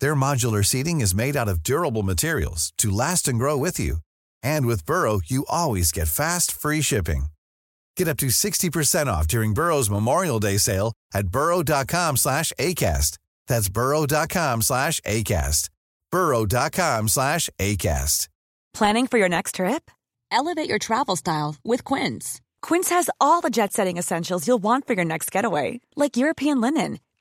Their modular seating is made out of durable materials to last and grow with you. And with Burrow, you always get fast, free shipping. Get up to 60% off during Burrow's Memorial Day sale at burrow.com slash ACAST. That's burrow.com slash ACAST. burrow.com slash ACAST. Planning for your next trip? Elevate your travel style with Quince. Quince has all the jet-setting essentials you'll want for your next getaway, like European linen,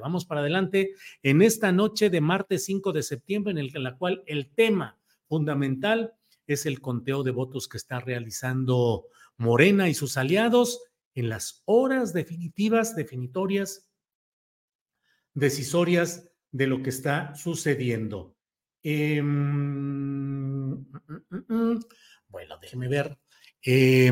Vamos para adelante en esta noche de martes 5 de septiembre en, la cual el tema fundamental es el conteo de votos que está realizando Morena y sus aliados en las horas definitivas, definitorias, decisorias de lo que está sucediendo. Eh, bueno, déjeme ver. Eh,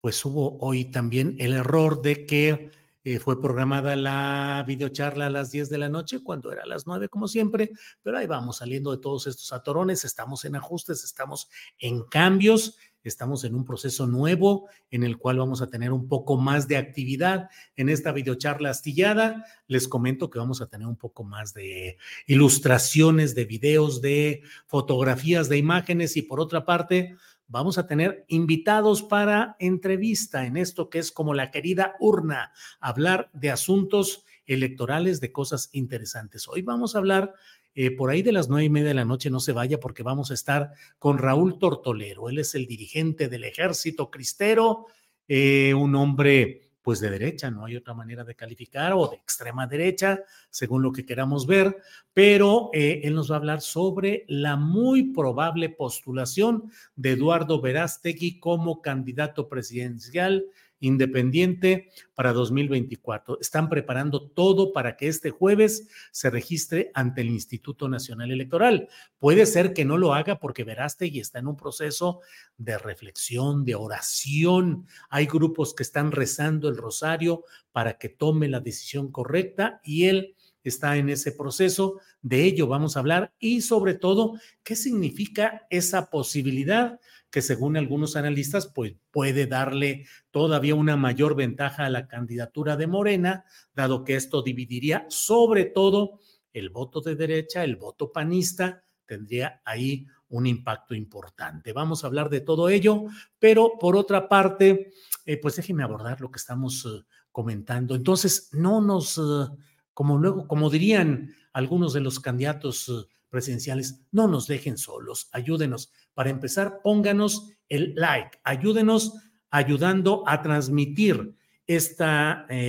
pues hubo hoy también el error de que eh, fue programada la videocharla a las 10 de la noche, cuando era a las 9 como siempre, pero ahí vamos saliendo de todos estos atorones, estamos en ajustes, estamos en cambios, estamos en un proceso nuevo en el cual vamos a tener un poco más de actividad en esta videocharla astillada. Les comento que vamos a tener un poco más de ilustraciones, de videos, de fotografías, de imágenes y por otra parte vamos a tener invitados para entrevista en esto que es como la querida urna, hablar de asuntos electorales, de cosas interesantes. Hoy vamos a hablar eh, por ahí de las nueve y media de la noche, no se vaya porque vamos a estar con Raúl Tortolero. Él es el dirigente del ejército cristero, eh, un hombre pues de derecha, no hay otra manera de calificar, o de extrema derecha, según lo que queramos ver, pero eh, él nos va a hablar sobre la muy probable postulación de Eduardo Verástegui como candidato presidencial independiente para 2024. Están preparando todo para que este jueves se registre ante el Instituto Nacional Electoral. Puede ser que no lo haga porque Verástegui está en un proceso de reflexión, de oración. Hay grupos que están rezando el rosario para que tome la decisión correcta y él está en ese proceso. De ello vamos a hablar y sobre todo, ¿qué significa esa posibilidad? que según algunos analistas, pues puede darle todavía una mayor ventaja a la candidatura de Morena, dado que esto dividiría sobre todo el voto de derecha, el voto panista, tendría ahí un impacto importante. Vamos a hablar de todo ello, pero por otra parte, eh, pues déjenme abordar lo que estamos uh, comentando. Entonces, no nos, uh, como luego, como dirían algunos de los candidatos uh, presidenciales, no nos dejen solos, ayúdenos. Para empezar, pónganos el like, ayúdenos ayudando a transmitir este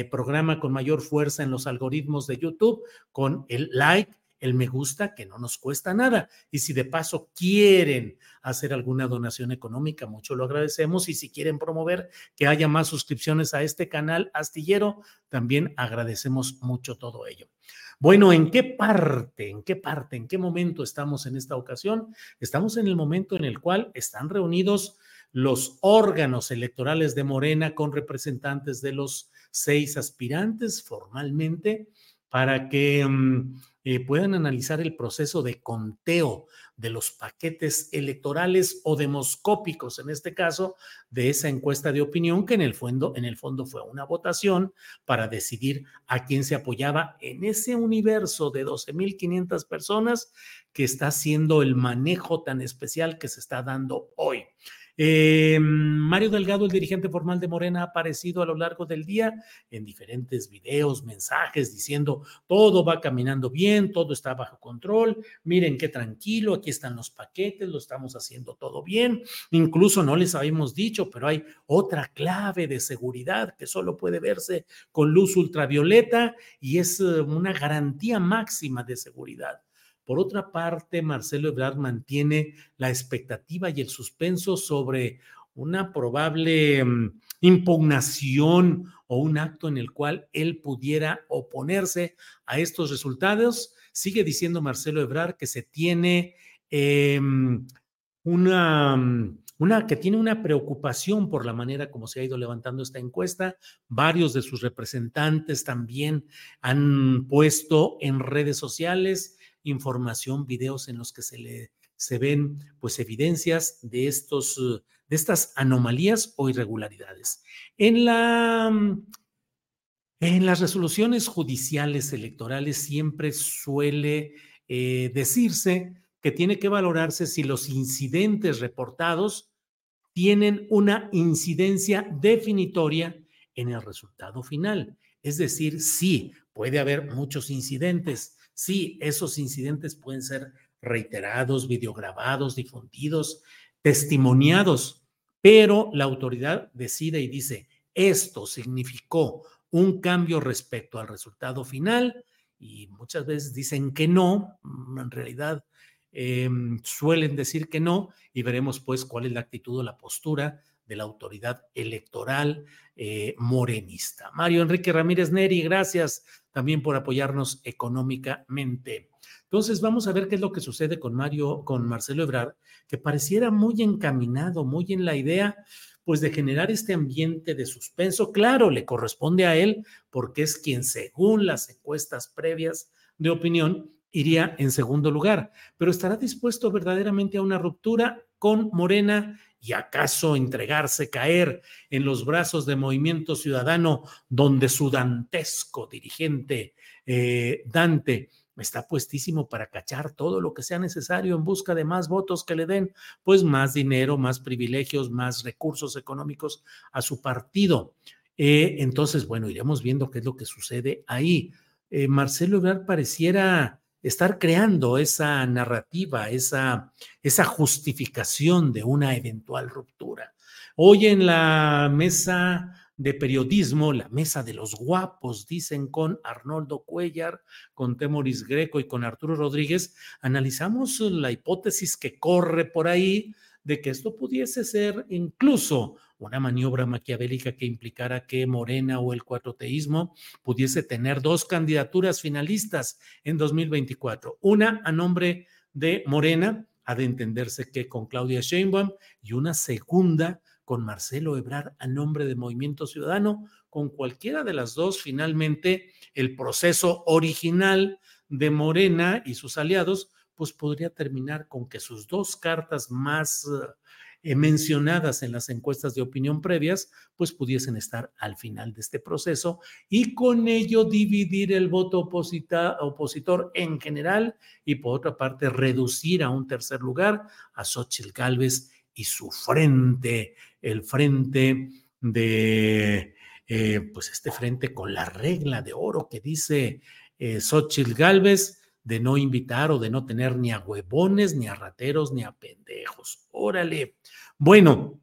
programa con mayor fuerza en los algoritmos de YouTube con el like, el me gusta, que no nos cuesta nada. Y si de paso quieren hacer alguna donación económica, mucho lo agradecemos. Y si quieren promover que haya más suscripciones a este canal astillero, también agradecemos mucho todo ello. Bueno, ¿en qué parte, en qué parte, en qué momento estamos en esta ocasión? Estamos en el momento en el cual están reunidos los órganos electorales de Morena con representantes de los seis aspirantes formalmente para que mm, eh, puedan analizar el proceso de conteo de los paquetes electorales o demoscópicos, en este caso, de esa encuesta de opinión que en el fondo, en el fondo fue una votación para decidir a quién se apoyaba en ese universo de 12.500 personas que está haciendo el manejo tan especial que se está dando hoy. Eh, Mario Delgado, el dirigente formal de Morena, ha aparecido a lo largo del día en diferentes videos, mensajes, diciendo todo va caminando bien, todo está bajo control, miren qué tranquilo, aquí están los paquetes, lo estamos haciendo todo bien. Incluso no les habíamos dicho, pero hay otra clave de seguridad que solo puede verse con luz ultravioleta y es eh, una garantía máxima de seguridad. Por otra parte, Marcelo Ebrard mantiene la expectativa y el suspenso sobre una probable mm, impugnación o un acto en el cual él pudiera oponerse a estos resultados. Sigue diciendo Marcelo Ebrard que se tiene mm, una que tiene una preocupación por la manera como se ha ido levantando esta encuesta. Varios de sus representantes también han puesto en redes sociales información, videos en los que se le se ven pues evidencias de estos de estas anomalías o irregularidades. En la en las resoluciones judiciales electorales siempre suele eh, decirse que tiene que valorarse si los incidentes reportados tienen una incidencia definitoria en el resultado final. Es decir, sí, puede haber muchos incidentes, Sí, esos incidentes pueden ser reiterados, videograbados, difundidos, testimoniados, pero la autoridad decide y dice, esto significó un cambio respecto al resultado final y muchas veces dicen que no, mm, en realidad em, suelen decir que no y veremos pues cuál es la actitud o la postura de la autoridad electoral eh, morenista. Mario Enrique Ramírez Neri, gracias también por apoyarnos económicamente. Entonces, vamos a ver qué es lo que sucede con Mario, con Marcelo Ebrard, que pareciera muy encaminado, muy en la idea, pues, de generar este ambiente de suspenso. Claro, le corresponde a él, porque es quien, según las encuestas previas de opinión, iría en segundo lugar, pero estará dispuesto verdaderamente a una ruptura con Morena y acaso entregarse, caer en los brazos de Movimiento Ciudadano, donde su dantesco dirigente eh, Dante está puestísimo para cachar todo lo que sea necesario en busca de más votos que le den, pues más dinero, más privilegios, más recursos económicos a su partido. Eh, entonces, bueno, iremos viendo qué es lo que sucede ahí. Eh, Marcelo Ebrard pareciera estar creando esa narrativa, esa, esa justificación de una eventual ruptura. Hoy en la mesa de periodismo, la mesa de los guapos, dicen con Arnoldo Cuellar, con Temoris Greco y con Arturo Rodríguez, analizamos la hipótesis que corre por ahí de que esto pudiese ser incluso una maniobra maquiavélica que implicara que Morena o el cuatroteísmo pudiese tener dos candidaturas finalistas en 2024. Una a nombre de Morena, ha de entenderse que con Claudia Sheinbaum, y una segunda con Marcelo Ebrard a nombre de Movimiento Ciudadano. Con cualquiera de las dos, finalmente, el proceso original de Morena y sus aliados, pues podría terminar con que sus dos cartas más eh, mencionadas en las encuestas de opinión previas, pues pudiesen estar al final de este proceso y con ello dividir el voto opositor en general y por otra parte reducir a un tercer lugar a Xochitl Gálvez y su frente, el frente de, eh, pues este frente con la regla de oro que dice eh, Xochitl Gálvez, de no invitar o de no tener ni a huevones, ni a rateros, ni a pendejos. Órale. Bueno,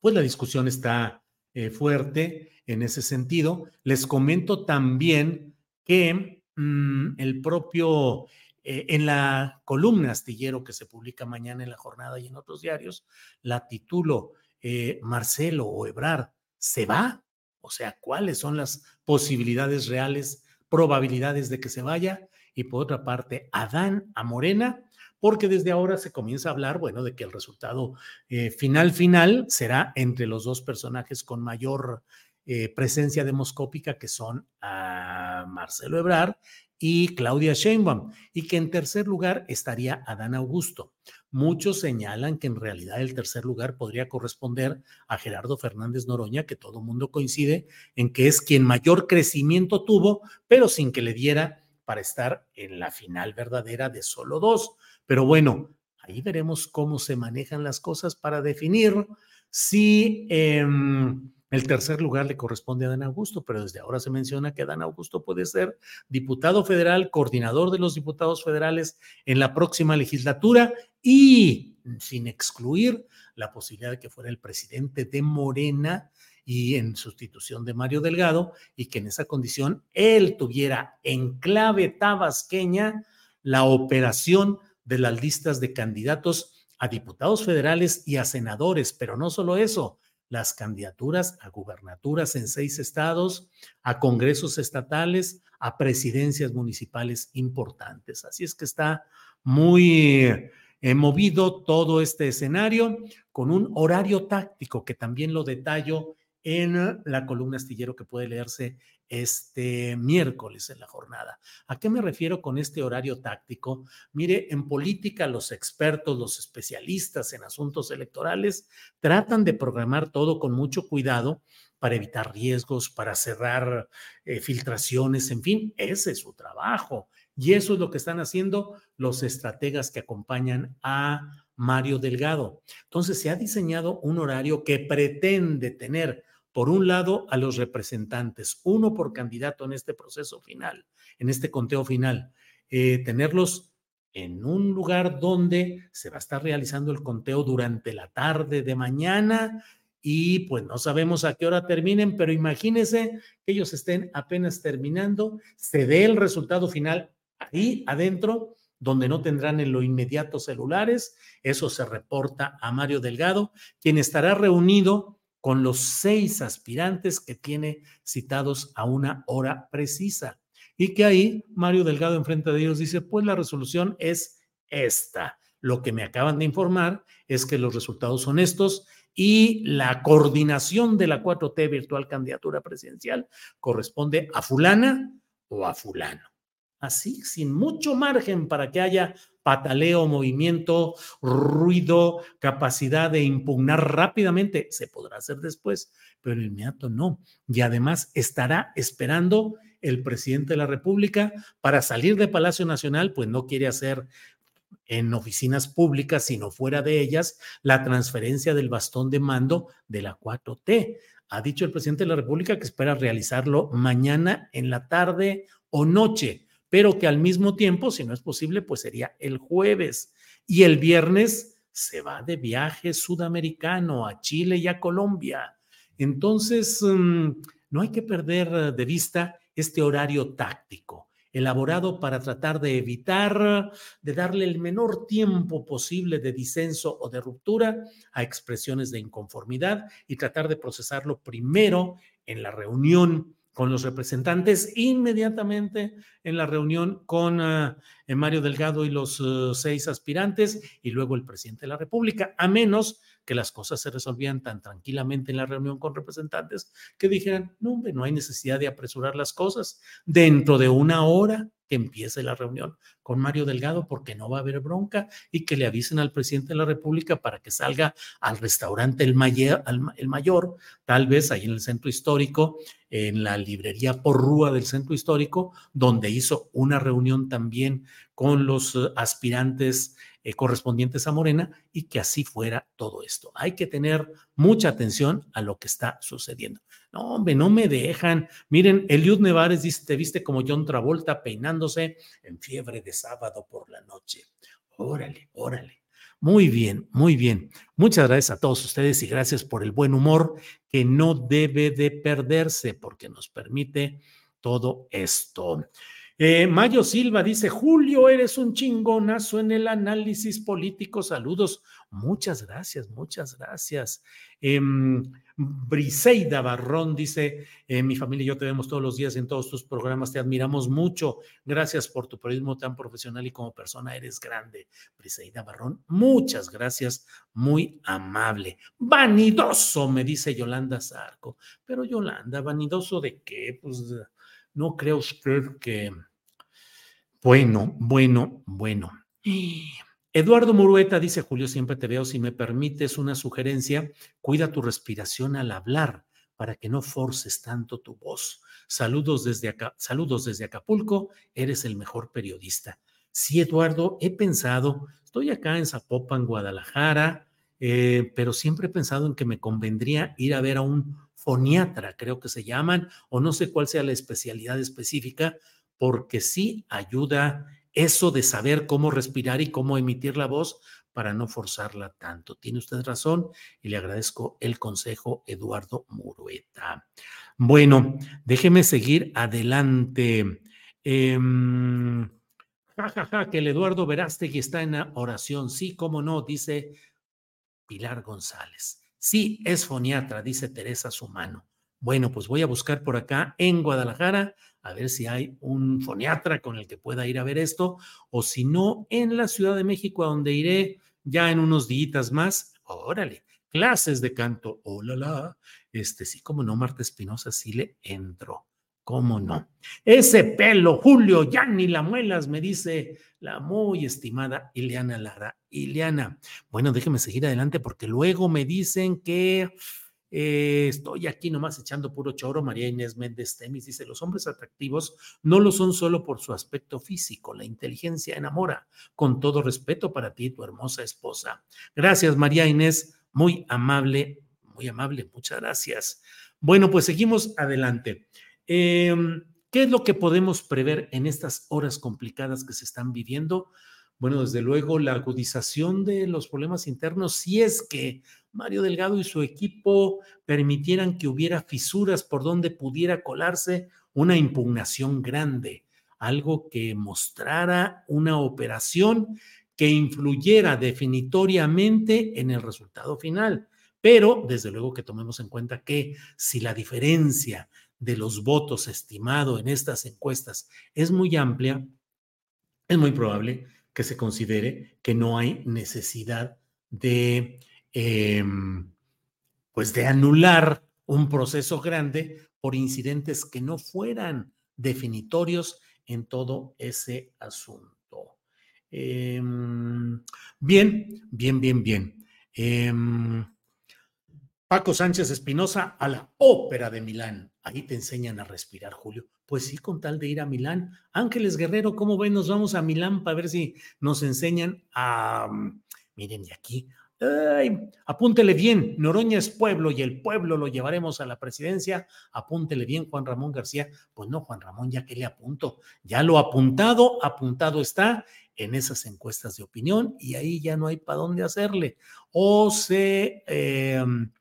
pues la discusión está eh, fuerte en ese sentido. Les comento también que mm, el propio, eh, en la columna astillero que se publica mañana en la jornada y en otros diarios, la titulo eh, Marcelo o Ebrard, ¿se va? O sea, ¿cuáles son las posibilidades reales, probabilidades de que se vaya? Y por otra parte Adán a Morena, porque desde ahora se comienza a hablar, bueno, de que el resultado eh, final final será entre los dos personajes con mayor eh, presencia demoscópica, que son a Marcelo Ebrard y Claudia Sheinbaum, y que en tercer lugar estaría Adán Augusto. Muchos señalan que en realidad el tercer lugar podría corresponder a Gerardo Fernández Noroña, que todo mundo coincide en que es quien mayor crecimiento tuvo, pero sin que le diera para estar en la final verdadera de solo dos. Pero bueno, Ahí veremos cómo se manejan las cosas para definir si em, el tercer lugar le corresponde a Dan Augusto, pero desde ahora se menciona que Dan Augusto puede ser diputado federal, coordinador de los diputados federales en la próxima legislatura y sin excluir la posibilidad de que fuera el presidente de Morena y en sustitución de Mario Delgado y que en esa condición él tuviera en clave tabasqueña la operación de las listas de candidatos a diputados federales y a senadores, pero no solo eso, las candidaturas a gubernaturas en seis estados, a congresos estatales, a presidencias municipales importantes. Así es que está muy eh, movido todo este escenario con un horario táctico que también lo detallo en la columna astillero que puede leerse este miércoles en la jornada. ¿A qué me refiero con este horario táctico? Mire, en política los expertos, los especialistas en asuntos electorales tratan de programar todo con mucho cuidado para evitar riesgos, para cerrar eh, filtraciones, en fin, ese es su trabajo. Y eso es lo que están haciendo los estrategas que acompañan a Mario Delgado. Entonces, se ha diseñado un horario que pretende tener por un lado, a los representantes, uno por candidato en este proceso final, en este conteo final, eh, tenerlos en un lugar donde se va a estar realizando el conteo durante la tarde de mañana y pues no sabemos a qué hora terminen, pero imagínense que ellos estén apenas terminando, se dé el resultado final ahí adentro, donde no tendrán en lo inmediato celulares, eso se reporta a Mario Delgado, quien estará reunido con los seis aspirantes que tiene citados a una hora precisa. Y que ahí Mario Delgado enfrente de ellos dice, pues la resolución es esta. Lo que me acaban de informar es que los resultados son estos y la coordinación de la 4T virtual candidatura presidencial corresponde a fulana o a fulano. Así, sin mucho margen para que haya pataleo, movimiento, ruido, capacidad de impugnar rápidamente. Se podrá hacer después, pero el inmediato no. Y además estará esperando el presidente de la República para salir de Palacio Nacional, pues no quiere hacer en oficinas públicas, sino fuera de ellas, la transferencia del bastón de mando de la 4T. Ha dicho el presidente de la República que espera realizarlo mañana en la tarde o noche pero que al mismo tiempo, si no es posible, pues sería el jueves. Y el viernes se va de viaje sudamericano a Chile y a Colombia. Entonces, mm, no hay que perder de vista este horario táctico, elaborado para tratar de evitar, de darle el menor tiempo posible de disenso o de ruptura a expresiones de inconformidad y tratar de procesarlo primero en la reunión con los representantes inmediatamente en la reunión con ah, Mario Delgado y los uh, seis aspirantes y luego el presidente de la República, a menos que las cosas se resolvían tan tranquilamente en la reunión con representantes que dijeran, no, no hay necesidad de apresurar las cosas. Dentro de una hora que empiece la reunión con Mario Delgado porque no va a haber bronca y que le avisen al presidente de la República para que salga al restaurante El Mayor, el mayor tal vez ahí en el centro histórico, en la librería Porrúa del centro histórico, donde hizo una reunión también con los eh, aspirantes eh, correspondientes a Morena y que así fuera todo esto. Hay que tener mucha atención a lo que está sucediendo. No, hombre, no me dejan. Miren, Eliud Nevares dice, te viste como John Travolta peinándose en fiebre de sábado por la noche. Órale, órale. Muy bien, muy bien. Muchas gracias a todos ustedes y gracias por el buen humor que no debe de perderse porque nos permite todo esto. Eh, Mayo Silva dice, Julio, eres un chingonazo en el análisis político. Saludos. Muchas gracias, muchas gracias. Em, Briseida Barrón dice, eh, mi familia y yo te vemos todos los días en todos tus programas, te admiramos mucho. Gracias por tu periodismo tan profesional y como persona eres grande. Briseida Barrón, muchas gracias, muy amable. Vanidoso, me dice Yolanda Zarco. Pero Yolanda, ¿vanidoso de qué? Pues no cree usted que... Bueno, bueno, bueno. Eduardo Murueta dice, Julio, siempre te veo, si me permites una sugerencia, cuida tu respiración al hablar para que no forces tanto tu voz. Saludos desde acá, saludos desde Acapulco, eres el mejor periodista. Sí, Eduardo, he pensado, estoy acá en Zapopan, Guadalajara, eh, pero siempre he pensado en que me convendría ir a ver a un foniatra, creo que se llaman, o no sé cuál sea la especialidad específica, porque sí ayuda eso de saber cómo respirar y cómo emitir la voz para no forzarla tanto. Tiene usted razón y le agradezco el consejo, Eduardo Murueta. Bueno, déjeme seguir adelante. Eh, ja, que el Eduardo Verástegui está en oración. Sí, cómo no, dice Pilar González. Sí, es foniatra, dice Teresa Sumano. Bueno, pues voy a buscar por acá en Guadalajara a ver si hay un foniatra con el que pueda ir a ver esto, o si no, en la Ciudad de México, a donde iré ya en unos días más. Órale, clases de canto. Hola, la. Este, sí, como no, Marta Espinosa, sí le entro. ¿Cómo no? Ese pelo, Julio, ya ni la muelas, me dice la muy estimada Ileana Lara. Ileana, bueno, déjeme seguir adelante porque luego me dicen que eh, estoy aquí nomás echando puro choro. María Inés Méndez Temis dice: Los hombres atractivos no lo son solo por su aspecto físico, la inteligencia enamora. Con todo respeto para ti, tu hermosa esposa. Gracias, María Inés, muy amable, muy amable, muchas gracias. Bueno, pues seguimos adelante. Em, ¿Qué es lo que podemos prever en estas horas complicadas que se están viviendo? Bueno, desde luego la agudización de los problemas internos, si es que Mario Delgado y su equipo permitieran que hubiera fisuras por donde pudiera colarse una impugnación grande, algo que mostrara una operación que influyera definitoriamente en el resultado final. Pero, desde luego que tomemos en cuenta que si la diferencia de los votos estimado en estas encuestas es muy amplia, es muy probable que se considere que no hay necesidad de, em, pues de anular un proceso grande por incidentes que no fueran definitorios en todo ese asunto. Em, bien, bien, bien, bien. Em, Paco Sánchez Espinosa a la Ópera de Milán. Ahí te enseñan a respirar, Julio. Pues sí, con tal de ir a Milán. Ángeles Guerrero, ¿cómo ven? Nos vamos a Milán para ver si nos enseñan a... Miren, y aquí, Ay, apúntele bien, Noroña es pueblo y el pueblo lo llevaremos a la presidencia. Apúntele bien, Juan Ramón García. Pues no, Juan Ramón, ya que le apunto. Ya lo apuntado, apuntado está en esas encuestas de opinión y ahí ya no hay para dónde hacerle. O se... Em,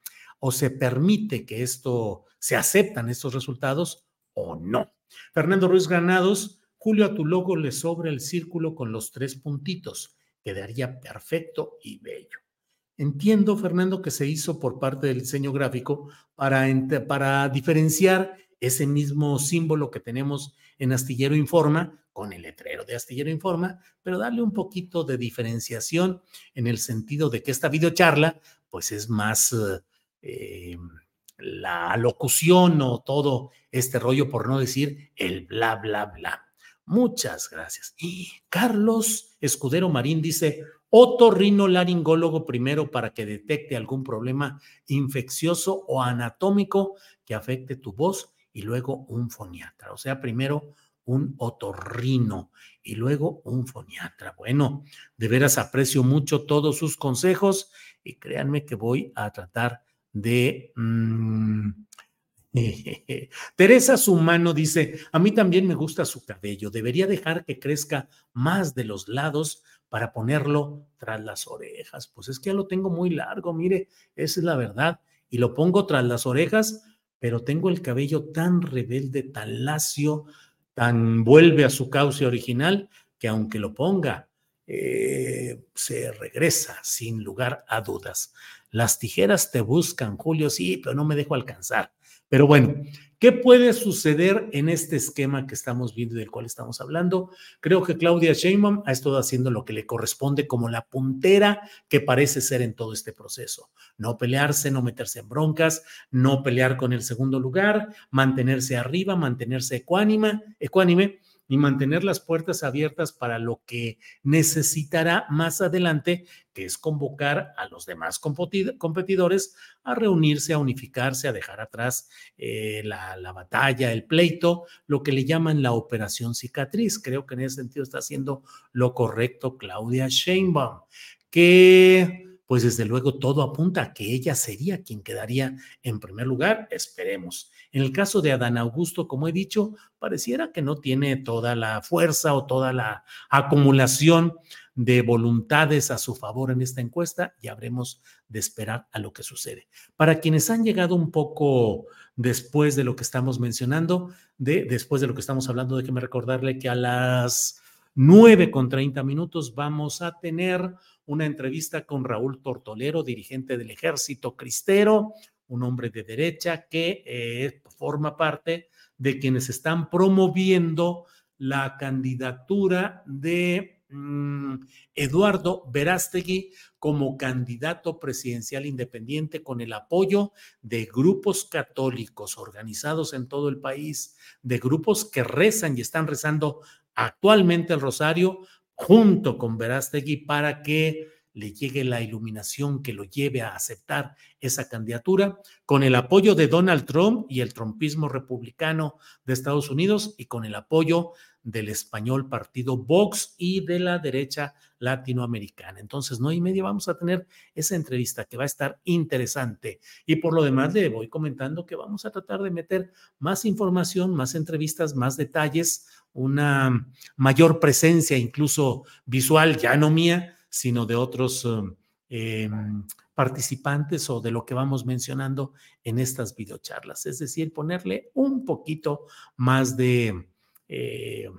o se permite que esto, se aceptan estos resultados o no. Fernando Ruiz Granados, Julio, a tu logo le sobra el círculo con los tres puntitos. Quedaría perfecto y bello. Entiendo, Fernando, que se hizo por parte del diseño gráfico para, para diferenciar ese mismo símbolo que tenemos en Astillero Informa con el letrero de Astillero Informa, pero darle un poquito de diferenciación en el sentido de que esta videocharla pues es más eh, la locución o todo este rollo, por no decir el bla, bla, bla. Muchas gracias. Y Carlos Escudero Marín dice, otorrinolaringólogo primero para que detecte algún problema infeccioso o anatómico que afecte tu voz y luego un foniatra. O sea, primero un otorrino y luego un foniatra. Bueno, de veras aprecio mucho todos sus consejos y créanme que voy a tratar de... Mm, Teresa Sumano dice, a mí también me gusta su cabello, debería dejar que crezca más de los lados para ponerlo tras las orejas. Pues es que ya lo tengo muy largo, mire, esa es la verdad. Y lo pongo tras las orejas, pero tengo el cabello tan rebelde, tan lacio, tan vuelve a su cauce original, que aunque lo ponga, eh, se regresa sin lugar a dudas. Las tijeras te buscan, Julio, sí, pero no me dejo alcanzar. Pero bueno, ¿qué puede suceder en este esquema que estamos viendo y del cual estamos hablando? Creo que Claudia Sheinbaum ha estado haciendo lo que le corresponde como la puntera que parece ser en todo este proceso. No pelearse, no meterse en broncas, no pelear con el segundo lugar, mantenerse arriba, mantenerse ecuánime, ecuánime y mantener las puertas abiertas para lo que necesitará más adelante, que es convocar a los demás competidores a reunirse, a unificarse, a dejar atrás eh, la, la batalla, el pleito, lo que le llaman la operación cicatriz. Creo que en ese sentido está haciendo lo correcto Claudia Sheinbaum, que pues desde luego todo apunta a que ella sería quien quedaría en primer lugar, esperemos. En el caso de Adán Augusto, como he dicho, pareciera que no tiene toda la fuerza o toda la acumulación de voluntades a su favor en esta encuesta y habremos de esperar a lo que sucede. Para quienes han llegado un poco después de lo que estamos mencionando, de, después de lo que estamos hablando, déjeme recordarle que a las 9 con 30 minutos vamos a tener una entrevista con Raúl Tortolero, dirigente del ejército cristero, un hombre de derecha que eh, forma parte de quienes están promoviendo la candidatura de mm, Eduardo Verástegui como candidato presidencial independiente con el apoyo de grupos católicos organizados en todo el país, de grupos que rezan y están rezando actualmente el rosario junto con Verástegui para que le llegue la iluminación que lo lleve a aceptar esa candidatura, con el apoyo de Donald Trump y el trumpismo republicano de Estados Unidos y con el apoyo del español partido Vox y de la derecha latinoamericana. Entonces, no y media vamos a tener esa entrevista que va a estar interesante. Y por lo demás, le voy comentando que vamos a tratar de meter más información, más entrevistas, más detalles, una mayor presencia, incluso visual, ya no mía, sino de otros um, em, participantes o de lo que vamos mencionando en estas videocharlas. Es decir, ponerle un poquito más de eh,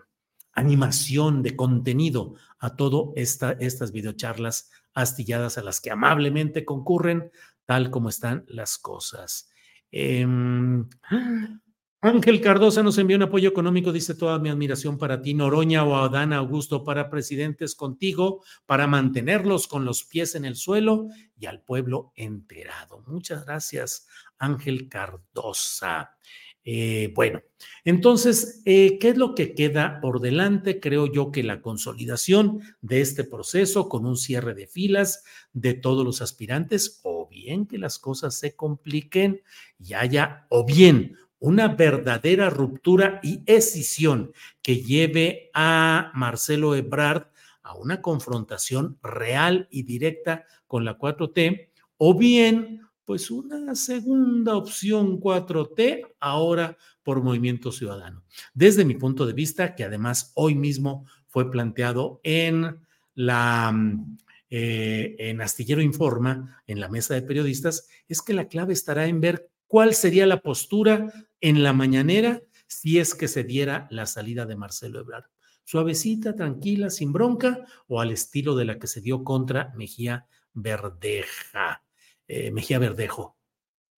animación, de contenido a todas esta, estas videocharlas astilladas a las que amablemente concurren, tal como están las cosas. Em, Ángel Cardosa nos envió un apoyo económico, dice toda mi admiración para ti, Noroña o Adán Augusto, para presidentes contigo, para mantenerlos con los pies en el suelo y al pueblo enterado. Muchas gracias, Ángel Cardosa. Eh, bueno, entonces, eh, ¿qué es lo que queda por delante? Creo yo que la consolidación de este proceso con un cierre de filas de todos los aspirantes, o bien que las cosas se compliquen y haya, o bien una verdadera ruptura y escisión que lleve a Marcelo Ebrard a una confrontación real y directa con la 4T, o bien, pues una segunda opción 4T ahora por Movimiento Ciudadano. Desde mi punto de vista, que además hoy mismo fue planteado en la eh, en Astillero Informa, en la mesa de periodistas, es que la clave estará en ver cuál sería la postura en la mañanera si es que se diera la salida de Marcelo Ebrard. Suavecita, tranquila, sin bronca, o al estilo de la que se dio contra Mejía Verdeja. Eh, Mejía Verdejo.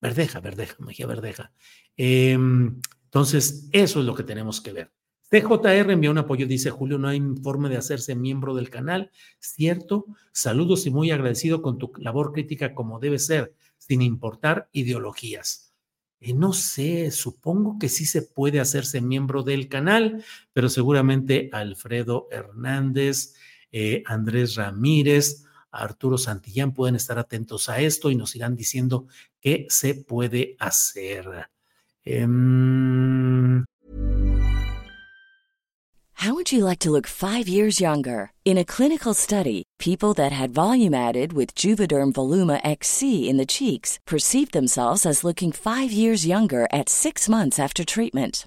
Verdeja, Verdeja, Mejía Verdeja. Em, entonces, eso es lo que tenemos que ver. TJR envió un apoyo, dice Julio, no hay informe de hacerse miembro del canal. Cierto, saludos y muy agradecido con tu labor crítica como debe ser sin importar ideologías. Y no sé, supongo que sí se puede hacerse miembro del canal, pero seguramente Alfredo Hernández, eh, Andrés Ramírez, Arturo Santillán pueden estar atentos a esto y nos irán diciendo qué se puede hacer. Um... How would you like to look five years younger? In a clinical study, people that had volume added with Juvederm Voluma XC in the cheeks perceived themselves as looking five years younger at six months after treatment.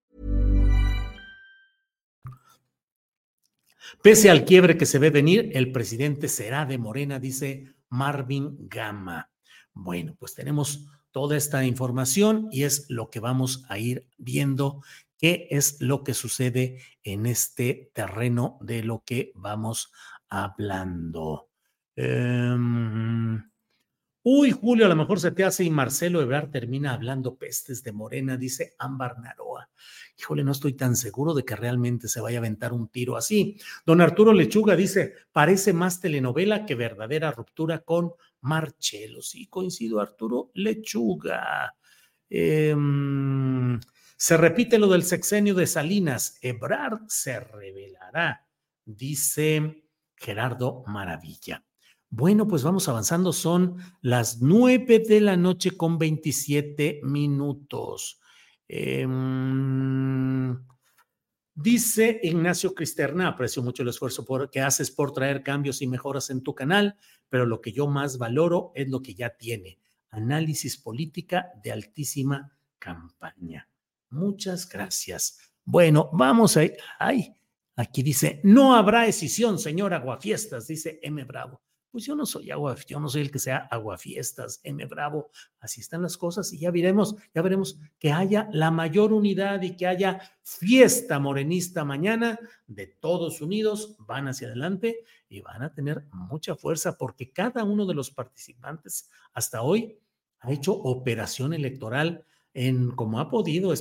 Pese al quiebre que se ve venir, el presidente será de Morena, dice Marvin Gama. Bueno, pues tenemos toda esta información y es lo que vamos a ir viendo qué es lo que sucede en este terreno de lo que vamos hablando. Em, uy, Julio, a lo mejor se te hace y Marcelo Ebrard termina hablando pestes de Morena, dice Ámbar Naroa. Híjole, no estoy tan seguro de que realmente se vaya a aventar un tiro así. Don Arturo Lechuga dice, parece más telenovela que verdadera ruptura con Marcelo. Sí, coincido, Arturo Lechuga. Em, se repite lo del sexenio de Salinas. Ebrard se revelará, dice Gerardo Maravilla. Bueno, pues vamos avanzando. Son las nueve de la noche con 27 minutos. Em, dice Ignacio Cristerna, aprecio mucho el esfuerzo que haces por traer cambios y mejoras en tu canal, pero lo que yo más valoro es lo que ya tiene, análisis política de altísima campaña. Muchas gracias. Bueno, vamos a... Ay, aquí dice, no habrá decisión, señor Aguafiestas, dice M. Bravo pues yo no soy agua, yo no soy el que sea aguafiestas, M Bravo, así están las cosas y ya veremos, ya veremos que haya la mayor unidad y que haya fiesta morenista mañana de todos unidos, van hacia adelante y van a tener mucha fuerza porque cada uno de los participantes hasta hoy ha hecho operación electoral en como ha podido.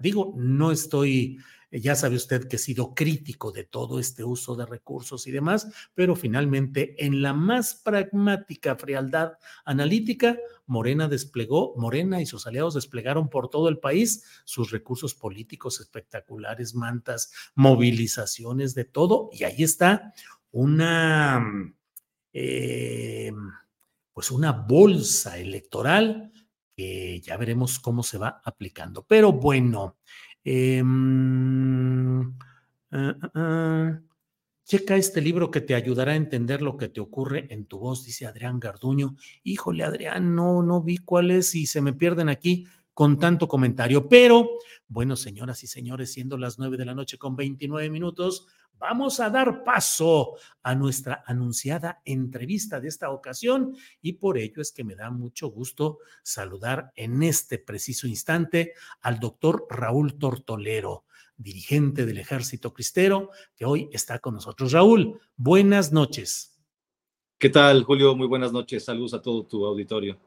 Digo, no estoy ya sabe usted que he sido crítico de todo este uso de recursos y demás, pero finalmente en la más pragmática frialdad analítica, Morena desplegó, Morena y sus aliados desplegaron por todo el país sus recursos políticos espectaculares, mantas, movilizaciones, de todo, y ahí está una, eh, pues una bolsa electoral que ya veremos cómo se va aplicando. Pero bueno, Em, ah, ah, ah, checa este libro que te ayudará a entender lo que te ocurre en tu voz, dice Adrián Garduño. Híjole, Adrián, no, no vi cuál es y se me pierden aquí con tanto comentario. Pero, bueno, señoras y señores, siendo las nueve de la noche con 29 minutos, vamos a dar paso a nuestra anunciada entrevista de esta ocasión y por ello es que me da mucho gusto saludar en este preciso instante al doctor Raúl Tortolero, dirigente del Ejército Cristero, que hoy está con nosotros. Raúl, buenas noches. ¿Qué tal, Julio? Muy buenas noches. Saludos a todo tu auditorio.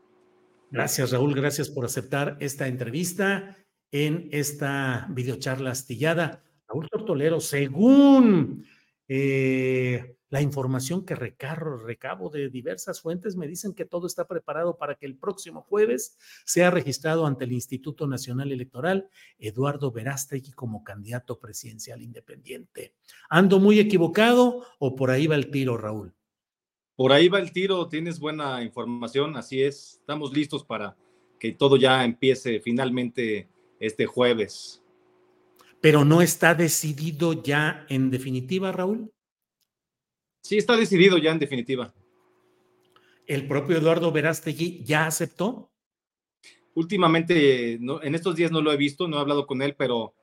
Gracias, Raúl. Gracias por aceptar esta entrevista en esta videocharla astillada. Raúl Tortolero, según eh, la información que recarro, recabo de diversas fuentes, me dicen que todo está preparado para que el próximo jueves sea registrado ante el Instituto Nacional Electoral Eduardo Verástegui como candidato presidencial independiente. ¿Ando muy equivocado o por ahí va el tiro, Raúl? Por ahí va el tiro, tienes buena información, así es. Estamos listos para que todo ya empiece finalmente este jueves pero no está decidido ya en definitiva, Raúl. Sí, está decidido ya en definitiva. ¿El propio Eduardo Verástegui ya aceptó? Últimamente, en estos días no lo he visto, no he hablado con él, pero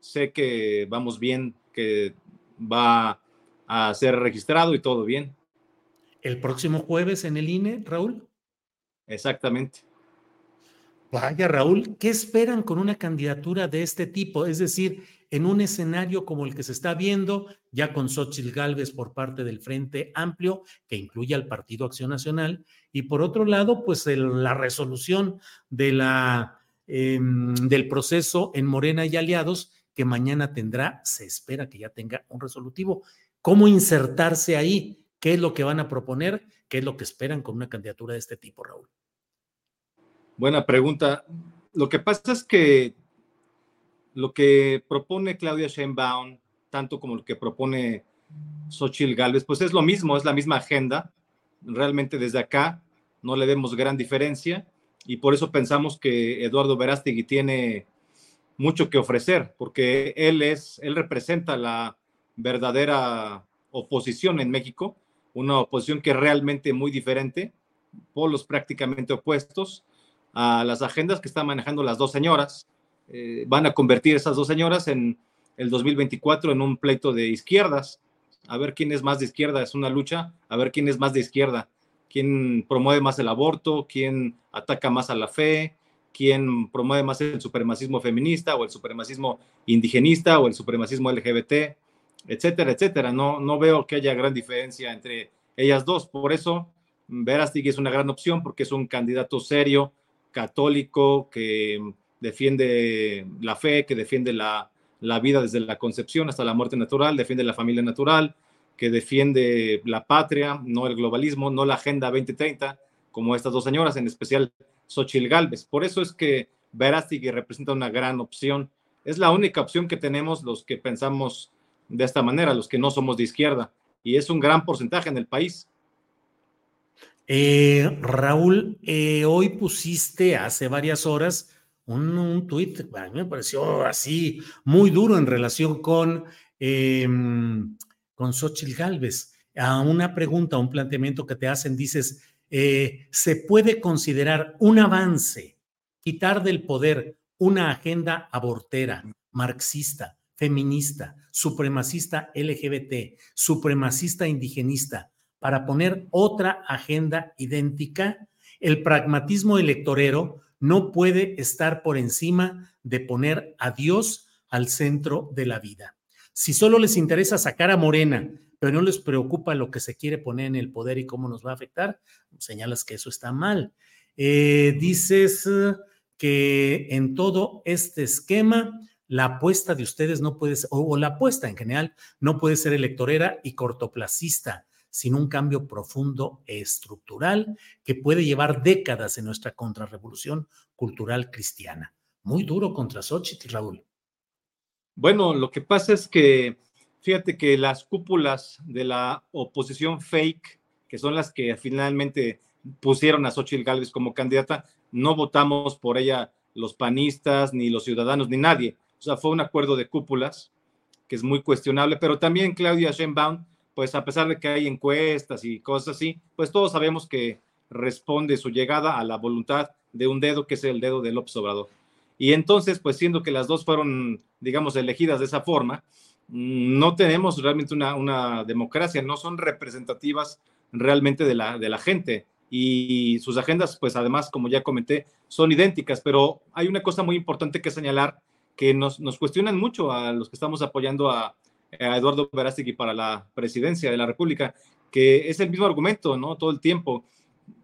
sé que vamos bien, que va a ser registrado y todo bien. ¿El próximo jueves en el INE, Raúl? Exactamente. Vaya, Raúl, ¿qué esperan con una candidatura de este tipo? Es decir, en un escenario como el que se está viendo, ya con Xochitl Gálvez por parte del Frente Amplio, que incluye al Partido Acción Nacional, y por otro lado, pues la resolución de la, em, del proceso en Morena y aliados, que mañana tendrá, se espera que ya tenga un resolutivo. ¿Cómo insertarse ahí? ¿Qué es lo que van a proponer? ¿Qué es lo que esperan con una candidatura de este tipo, Raúl? Buena pregunta. Lo que pasa es que lo que propone Claudia Sheinbaum, tanto como lo que propone Xochitl Gálvez, pues es lo mismo, es la misma agenda. Realmente desde acá no le vemos gran diferencia y por eso pensamos que Eduardo Verástegui tiene mucho que ofrecer, porque él es, él representa la verdadera oposición en México, una oposición que es realmente muy diferente, polos prácticamente opuestos a las agendas que están manejando las dos señoras, eh, van a convertir esas dos señoras en el 2024 en un pleito de izquierdas. A ver quién es más de izquierda, es una lucha, a ver quién es más de izquierda, quién promueve más el aborto, quién ataca más a la fe, quién promueve más el supremacismo feminista o el supremacismo indigenista o el supremacismo LGBT, etcétera, etcétera. No, no veo que haya gran diferencia entre ellas dos. Por eso, Verástegui es una gran opción porque es un candidato serio, católico, que defiende la fe, que defiende la, vida desde la concepción hasta la muerte natural, defiende la familia natural, que defiende la patria, no el globalismo, no la Agenda 2030, como estas dos señoras, en especial Xochil Galvez. Por eso es que Verástegui representa una gran opción. Es la única opción que tenemos los que pensamos de esta manera, los que no somos de izquierda, y es un gran porcentaje en el país. Eh, Raúl, eh, hoy pusiste hace varias horas un, un tuit, a mí me pareció así muy duro en relación con, eh, con Xochitl Galvez. A una pregunta, un planteamiento que te hacen, dices, eh, ¿se puede considerar un avance quitar del poder una agenda abortera, marxista, feminista, supremacista LGBT, supremacista indigenista, para poner otra agenda idéntica? El pragmatismo electorero no puede estar por encima de poner a Dios al centro de la vida. Si solo les interesa sacar a Morena, pero no les preocupa lo que se quiere poner en el poder y cómo nos va a afectar, señalas que eso está mal. Eh, dices que en todo este esquema, la apuesta de ustedes no puede ser, o la apuesta en general, no puede ser electorera y cortoplacista sin un cambio profundo e estructural que puede llevar décadas en nuestra contrarrevolución cultural cristiana. Muy duro contra Xochitl, Raúl. Bueno, lo que pasa es que, fíjate que las cúpulas de la oposición fake, que son las que finalmente pusieron a Xochitl Gálvez como candidata, no votamos por ella los panistas, ni los ciudadanos, ni nadie. O sea, fue un acuerdo de cúpulas que es muy cuestionable, pero también Claudia Sheinbaum pues a pesar de que hay encuestas y cosas así, pues todos sabemos que responde su llegada a la voluntad de un dedo que es el dedo de López Obrador. Y entonces, pues siendo que las dos fueron, digamos, elegidas de esa forma, mm, no tenemos realmente una, una democracia, no son representativas realmente de la, de la gente. Y sus agendas, pues además, como ya comenté, son idénticas, pero hay una cosa muy importante que señalar que nos, nos cuestionan mucho a los que estamos apoyando a, a Eduardo Verástegui para la presidencia de la República, que es el mismo argumento, ¿no? Todo el tiempo,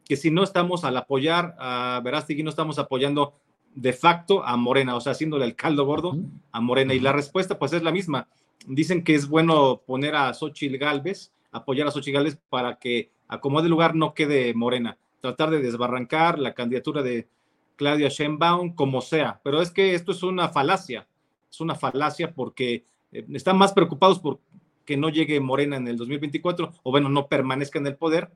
que si no estamos al apoyar a Verástegui, no estamos apoyando de facto a Morena, o sea, haciéndole el caldo gordo a Morena. Y la respuesta, pues, es la misma. Dicen que es bueno poner a Xochitl Galvez, apoyar a Xochitl Galvez para que acomode lugar no quede Morena, tratar de desbarrancar la candidatura de Claudia Sheinbaum como sea. Pero es que esto es una falacia, es una falacia porque eh, están más preocupados por que no llegue Morena en el 2024 o bueno, no permanezca en el poder,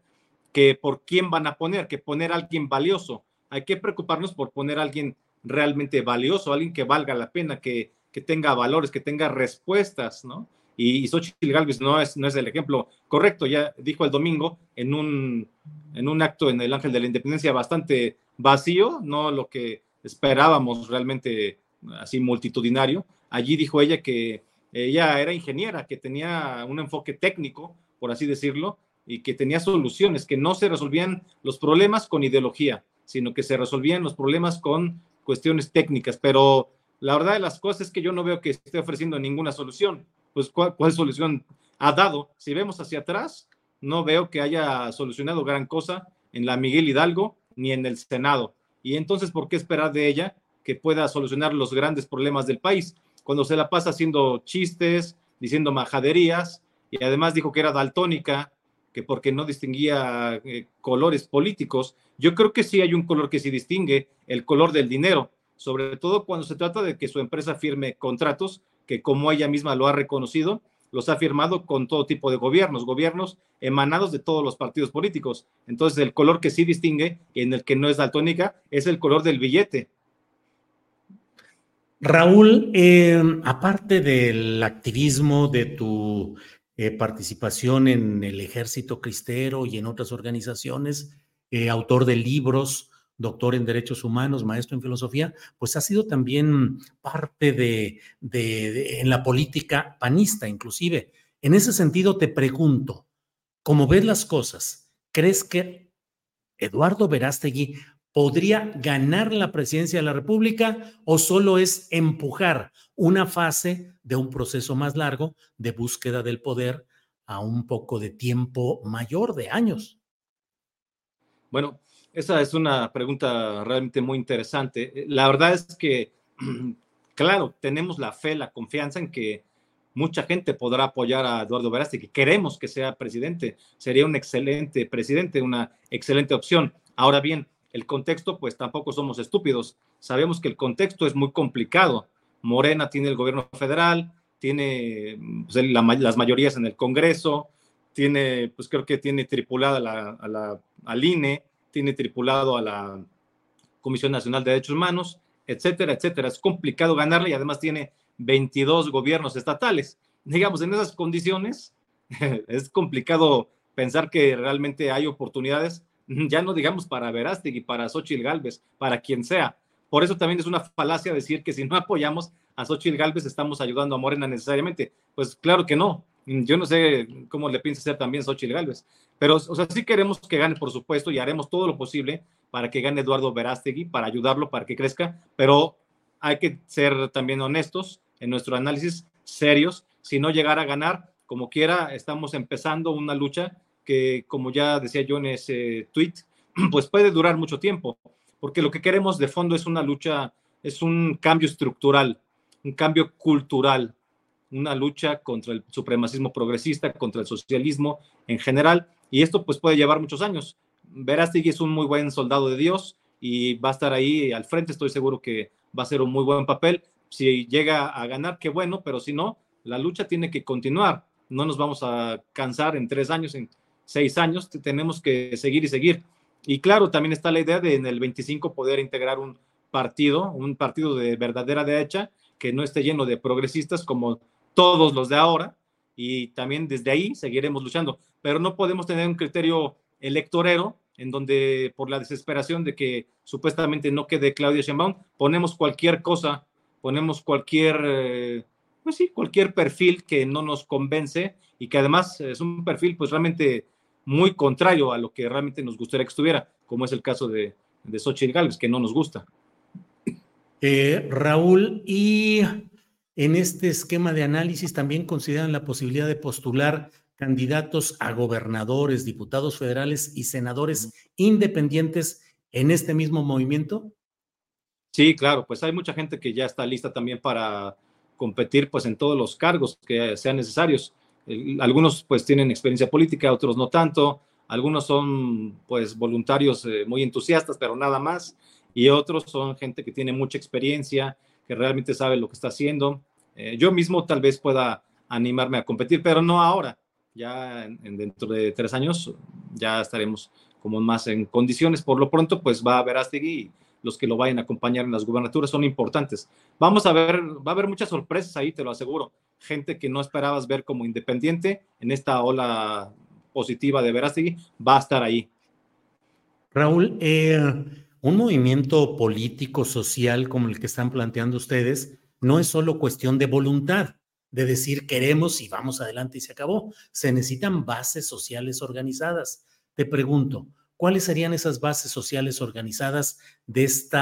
que por quién van a poner, que poner a alguien valioso. Hay que preocuparnos por poner a alguien realmente valioso, alguien que valga la pena, que, que tenga valores, que tenga respuestas, ¿no? Y, y Xochitl Galvez no es, no es el ejemplo correcto, ya dijo el domingo en un, en un acto en el Ángel de la Independencia bastante vacío, no lo que esperábamos realmente así multitudinario. Allí dijo ella que ella era ingeniera, que tenía un enfoque técnico, por así decirlo, y que tenía soluciones, que no se resolvían los problemas con ideología, sino que se resolvían los problemas con cuestiones técnicas, pero la verdad de las cosas es que yo no veo que esté ofreciendo ninguna solución. Pues, ¿cuál, solución ha dado? Si vemos hacia atrás, no veo que haya solucionado gran cosa en la Miguel Hidalgo ni en el Senado. Y entonces, ¿por qué esperar de ella que pueda solucionar los grandes problemas del país? Cuando se la pasa haciendo chistes, diciendo majaderías, y además dijo que era daltónica, que porque no distinguía eh, colores políticos. Yo creo que sí hay un color que sí distingue, el color del dinero, sobre todo cuando se trata de que su empresa firme contratos, que como ella misma lo ha reconocido, los ha firmado con todo tipo de gobiernos, gobiernos emanados de todos los partidos políticos. Entonces, el color que sí distingue, en el que no es daltónica, es el color del billete. Raúl, eh, aparte del activismo, de tu eh, participación en el Ejército Cristero y en otras organizaciones, eh, autor de libros, doctor en Derechos Humanos, maestro en Filosofía, pues ha sido también parte de, en la política panista, inclusive. En ese sentido, te pregunto, ¿cómo ves las cosas? ¿Crees que Eduardo Verástegui podría ganar la presidencia de la República o solo es empujar una fase de un proceso más largo de búsqueda del poder a un poco de tiempo mayor de años? Bueno, esa es una pregunta realmente muy interesante. La verdad es que, claro, tenemos la fe, la confianza en que mucha gente podrá apoyar a Eduardo Verástegui. Queremos que sea presidente. Sería un excelente presidente, una excelente opción. Ahora bien, el contexto, pues tampoco somos estúpidos. Sabemos que el contexto es muy complicado. Morena tiene el gobierno federal, tiene pues, las mayorías en el Congreso, tiene, pues creo que tiene tripulada la, a la, al INE, tiene tripulado a la Comisión Nacional de Derechos Humanos, etcétera, etcétera. Es complicado ganarle y además tiene 22 gobiernos estatales. Digamos, en esas condiciones es complicado pensar que realmente hay oportunidades, ya no digamos para Verástegui, para Xochitl Galvez, para quien sea. Por eso también es una falacia decir que si no apoyamos a Xochitl Galvez estamos ayudando a Morena necesariamente. Pues claro que no. Yo no sé cómo le piensa hacer también Xochitl Galvez, pero o sea, sí queremos que gane, por supuesto, y haremos todo lo posible para que gane Eduardo Verástegui, para ayudarlo, para que crezca, pero hay que ser también honestos en nuestro análisis, serios. Si no llegara a ganar, como quiera, estamos empezando una lucha que, como ya decía yo en ese tweet, pues puede durar mucho tiempo, porque lo que queremos de fondo es una lucha, es un cambio estructural, un cambio cultural, una lucha contra el supremacismo progresista, contra el socialismo en general, y esto pues puede llevar muchos años. Verástegui es un muy buen soldado de Dios y va a estar ahí al frente, estoy seguro que va a ser un muy buen papel. Si llega a ganar, qué bueno, pero si no, la lucha tiene que continuar. No nos vamos a cansar en tres años, en seis años, tenemos que seguir y seguir. Y claro, también está la idea de en el 25 poder integrar un partido, un partido de verdadera derecha, que no esté lleno de progresistas como todos los de ahora, y también desde ahí seguiremos luchando, pero no podemos tener un criterio electorero en donde por la desesperación de que supuestamente no quede Claudia Sheinbaum, ponemos cualquier cosa, ponemos cualquier, eh, pues sí, cualquier perfil que no nos convence y que además es un perfil pues realmente muy contrario a lo que realmente nos gustaría que estuviera, como es el caso de, de Xochitl Gálvez, que no nos gusta. Eh, Raúl, y en este esquema de análisis también consideran la posibilidad de postular candidatos a gobernadores, diputados federales y senadores independientes en este mismo movimiento? Sí, claro, pues hay mucha gente que ya está lista también para competir pues en todos los cargos que sean necesarios. Algunos pues tienen experiencia política, otros no tanto, algunos son pues voluntarios eh, muy entusiastas, pero nada más, y otros son gente que tiene mucha experiencia, que realmente sabe lo que está haciendo. Eh, yo mismo tal vez pueda animarme a competir, pero no ahora. Ya en, dentro de tres años ya estaremos como más en condiciones. Por lo pronto, pues va a haber Astegui y los que lo vayan a acompañar en las gubernaturas son importantes. Vamos a ver, va a haber muchas sorpresas ahí, te lo aseguro. Gente que no esperabas ver como independiente en esta ola positiva de Verástegui va a estar ahí. Raúl, eh, un movimiento político, social como el que están planteando ustedes, no es solo cuestión de voluntad, de decir queremos y vamos adelante y se acabó. Se necesitan bases sociales organizadas. Te pregunto, ¿cuáles serían esas bases sociales organizadas de este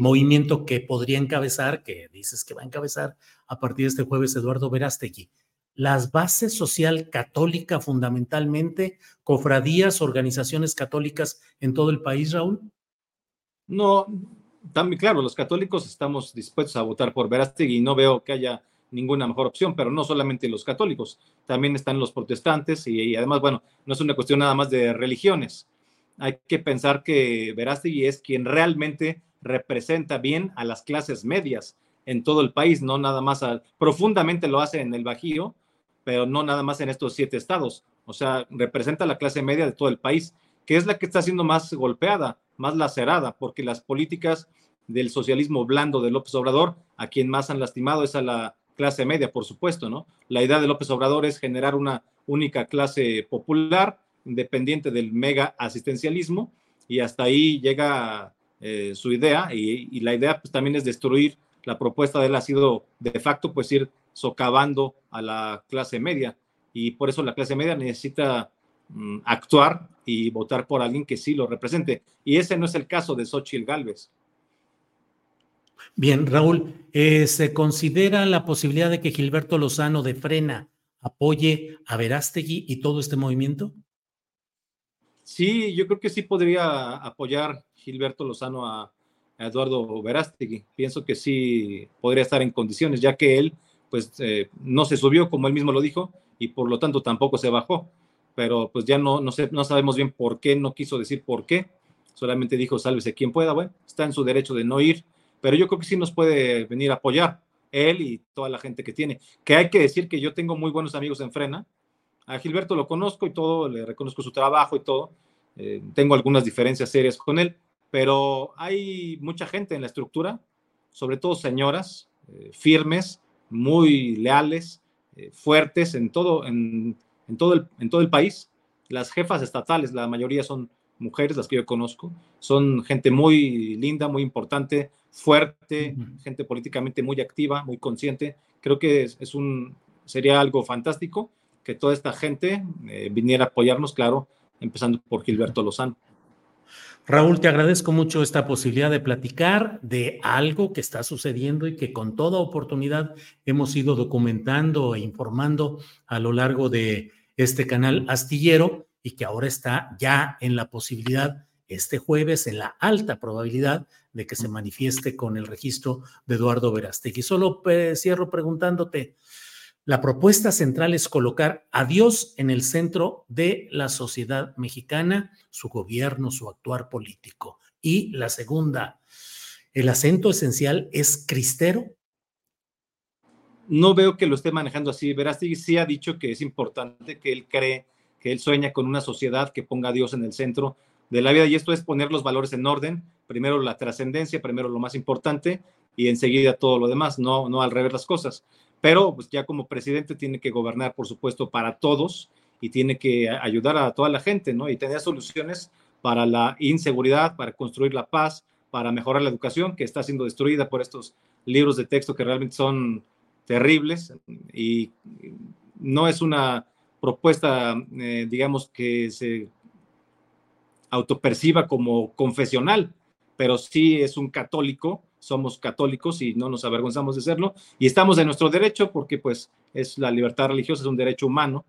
movimiento que podría encabezar, que dices que va a encabezar a partir de este jueves Eduardo Verástegui? Las bases social católica fundamentalmente, cofradías, organizaciones católicas en todo el país, Raúl? No, también claro, los católicos estamos dispuestos a votar por Verástegui y no veo que haya ninguna mejor opción, pero no solamente los católicos, también están los protestantes y, además, bueno, no es una cuestión nada más de religiones. Hay que pensar que Verástegui es quien realmente representa bien a las clases medias en todo el país, no nada más, profundamente lo hace en el Bajío, pero no nada más en estos siete estados. O sea, representa a la clase media de todo el país, que es la que está siendo más golpeada, más lacerada, porque las políticas del socialismo blando de López Obrador, a quien más han lastimado es a la clase media, por supuesto, ¿no? La idea de López Obrador es generar una única clase popular, independiente del mega asistencialismo, y hasta ahí llega eh, su idea, y, la idea pues, también es destruir, la propuesta de él ha sido de facto pues ir socavando a la clase media, y por eso la clase media necesita actuar y votar por alguien que sí lo represente, y ese no es el caso de Xochitl Galvez. Bien, Raúl, eh, ¿se considera la posibilidad de que Gilberto Lozano de Frena apoye a Verástegui y todo este movimiento? Sí, yo creo que sí podría apoyar Gilberto Lozano a, Eduardo Verástegui. Pienso que sí podría estar en condiciones, ya que él, pues, eh, no se subió, como él mismo lo dijo, y por lo tanto tampoco se bajó. Pero pues ya no, no, sé, no sabemos bien por qué, no quiso decir por qué. Solamente dijo, sálvese quien pueda. Bueno, está en su derecho de no ir pero yo creo que sí nos puede venir a apoyar él y toda la gente que tiene. Que hay que decir que yo tengo muy buenos amigos en Frena. A Gilberto lo conozco y todo, le reconozco su trabajo y todo. Eh, tengo algunas diferencias serias con él, pero hay mucha gente en la estructura, sobre todo señoras, eh, firmes, muy leales, eh, fuertes en todo, en, todo el, en todo el país. Las jefas estatales, la mayoría son mujeres, las que yo conozco, son gente muy linda, muy importante, fuerte, gente políticamente muy activa, muy consciente. Creo que es, un, sería algo fantástico que toda esta gente eh, viniera a apoyarnos, claro, empezando por Gilberto Lozano. Raúl, te agradezco mucho esta posibilidad de platicar de algo que está sucediendo y que con toda oportunidad hemos ido documentando e informando a lo largo de este canal astillero y que ahora está ya en la posibilidad este jueves, en la alta probabilidad de que se manifieste con el registro de Eduardo Verástegui. Solo cierro preguntándote, la propuesta central es colocar a Dios en el centro de la sociedad mexicana, su gobierno, su actuar político. Y la segunda, ¿el acento esencial es cristero? No veo que lo esté manejando así. Verástegui sí ha dicho que es importante, que él cree, que él sueña con una sociedad que ponga a Dios en el centro de la vida y esto es poner los valores en orden, primero la trascendencia, primero lo más importante y enseguida todo lo demás, no, no al revés las cosas. Pero pues ya como presidente tiene que gobernar, por supuesto, para todos y tiene que ayudar a toda la gente, ¿no? Y tener soluciones para la inseguridad, para construir la paz, para mejorar la educación que está siendo destruida por estos libros de texto que realmente son terribles y no es una propuesta, eh, digamos, que se autoperciba como confesional, pero sí es un católico, somos católicos y no nos avergonzamos de serlo, y estamos en nuestro derecho porque pues es la libertad religiosa, es un derecho humano,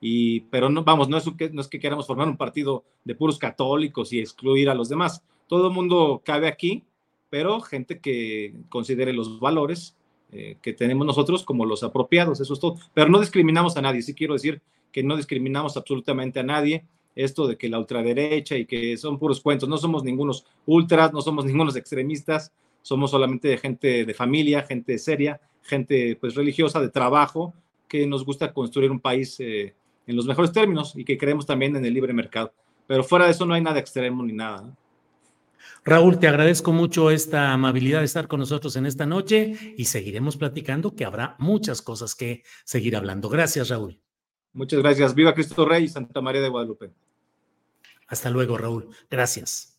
y, pero no, vamos, no es, que, no es que queramos formar un partido de puros católicos y excluir a los demás, todo el mundo cabe aquí, pero gente que considere los valores eh, que tenemos nosotros como los apropiados, eso es todo, pero no discriminamos a nadie, sí quiero decir que no discriminamos absolutamente a nadie, esto de que la ultraderecha y que son puros cuentos. No somos ningunos ultras, no somos ningunos extremistas, somos solamente gente de familia, gente seria, gente pues religiosa, de trabajo, que nos gusta construir un país eh, en los mejores términos y que creemos también en el libre mercado. Pero fuera de eso no hay nada extremo ni nada. Raúl, te agradezco mucho esta amabilidad de estar con nosotros en esta noche y seguiremos platicando que habrá muchas cosas que seguir hablando. Gracias, Raúl. Muchas gracias. Viva Cristo Rey y Santa María de Guadalupe. Hasta luego, Raúl. Gracias.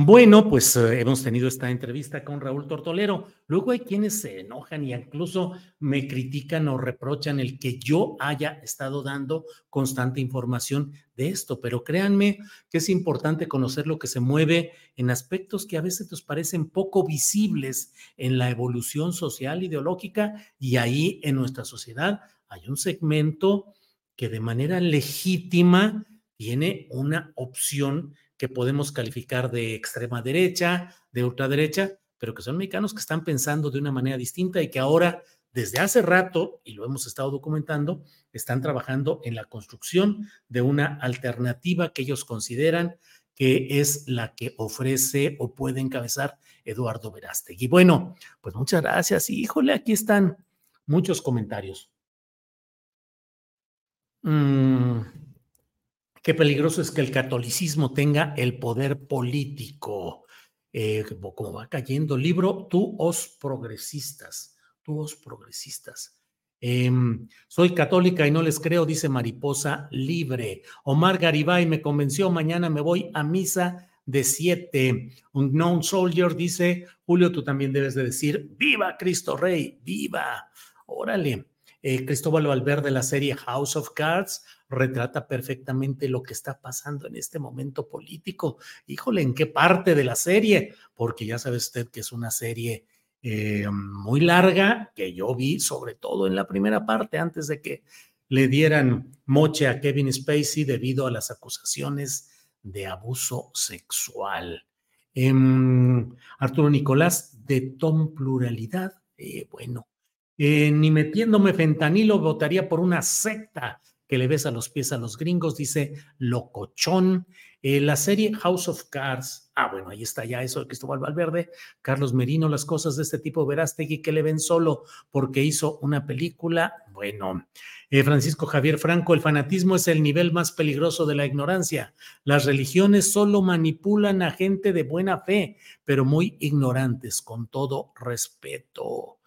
Bueno, pues eh, hemos tenido esta entrevista con Raúl Tortolero. Luego hay quienes se enojan y incluso me critican o reprochan el que yo haya estado dando constante información de esto, pero créanme que es importante conocer lo que se mueve en aspectos que a veces nos parecen poco visibles en la evolución social, ideológica, y ahí en nuestra sociedad hay un segmento que de manera legítima tiene una opción que podemos calificar de extrema derecha, de ultraderecha, pero que son mexicanos que están pensando de una manera distinta y que ahora, desde hace rato, y lo hemos estado documentando, están trabajando en la construcción de una alternativa que ellos consideran que es la que ofrece o puede encabezar Eduardo Verástegui. Bueno, pues muchas gracias. Y híjole, aquí están muchos comentarios. Mm. Qué peligroso es que el catolicismo tenga el poder político. Eh, como va cayendo libro, tú os progresistas, tú os progresistas. Em, soy católica y no les creo, dice Mariposa Libre. Omar Garibay me convenció, mañana me voy a misa de siete. Un known soldier dice, Julio, tú también debes de decir, viva Cristo Rey, viva. Órale. Eh, Cristóbal Valverde, la serie House of Cards, retrata perfectamente lo que está pasando en este momento político. Híjole, ¿en qué parte de la serie? Porque ya sabe usted que es una serie eh, muy larga que yo vi, sobre todo en la primera parte, antes de que le dieran moche a Kevin Spacey debido a las acusaciones de abuso sexual. Em, Arturo Nicolás, de Tom Pluralidad, eh, bueno, eh, ni metiéndome fentanilo votaría por una secta que le besa los pies a los gringos, dice Locochón. Eh, la serie House of Cards, ah, bueno, ahí está ya eso de Cristóbal Valverde, Carlos Merino, las cosas de este tipo, Verástegui, que le ven solo porque hizo una película, bueno. Eh, Francisco Javier Franco, el fanatismo es el nivel más peligroso de la ignorancia. Las religiones solo manipulan a gente de buena fe, pero muy ignorantes, con todo respeto.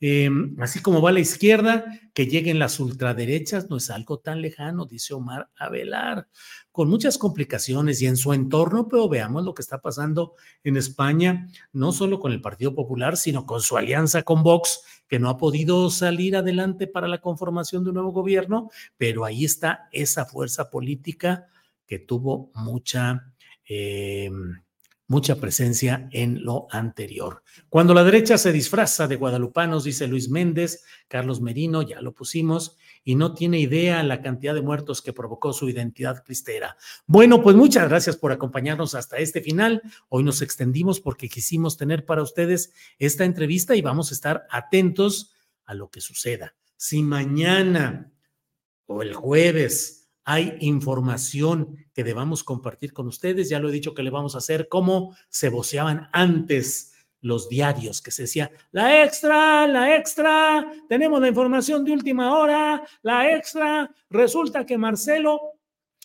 Em, así como va la izquierda, que lleguen las ultraderechas no es algo tan lejano, dice Omar Avelar, con muchas complicaciones y en su entorno, pero veamos lo que está pasando en España, no solo con el Partido Popular, sino con su alianza con Vox, que no ha podido salir adelante para la conformación de un nuevo gobierno, pero ahí está esa fuerza política que tuvo mucha... Eh, mucha presencia en lo anterior. Cuando la derecha se disfraza de guadalupanos, dice Luis Méndez, Carlos Merino, ya lo pusimos, y no tiene idea la cantidad de muertos que provocó su identidad cristera. Bueno, pues muchas gracias por acompañarnos hasta este final. Hoy nos extendimos porque quisimos tener para ustedes esta entrevista y vamos a estar atentos a lo que suceda. Si mañana o el jueves hay información que debamos compartir con ustedes. Ya lo he dicho que le vamos a hacer como se voceaban antes los diarios, que se decía, la extra, la extra, tenemos la información de última hora, la extra, resulta que Marcelo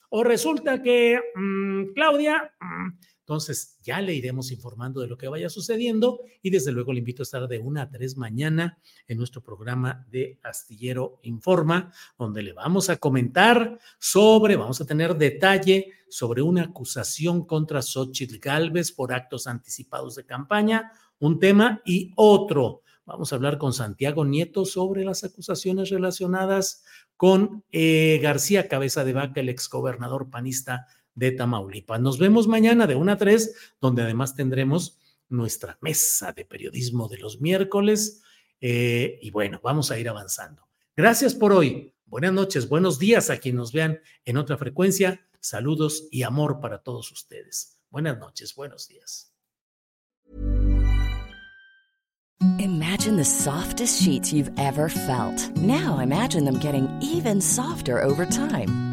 o resulta que mm, Claudia... Mm, entonces, ya le iremos informando de lo que vaya sucediendo y desde luego le invito a estar de una a tres mañana en nuestro programa de Astillero Informa, donde le vamos a comentar sobre, vamos a tener detalle sobre una acusación contra Xochitl Galvez por actos anticipados de campaña, un tema y otro. Vamos a hablar con Santiago Nieto sobre las acusaciones relacionadas con eh, García Cabeza de Vaca, el exgobernador panista de Tamaulipas. Nos vemos mañana de 1 a 3, donde además tendremos nuestra mesa de periodismo de los miércoles. Eh, y bueno, vamos a ir avanzando. Gracias por hoy. Buenas noches, buenos días a quienes nos vean en otra frecuencia. Saludos y amor para todos ustedes. Buenas noches, buenos días. Imagine the softest sheets you've ever felt. Now imagine them getting even softer over time.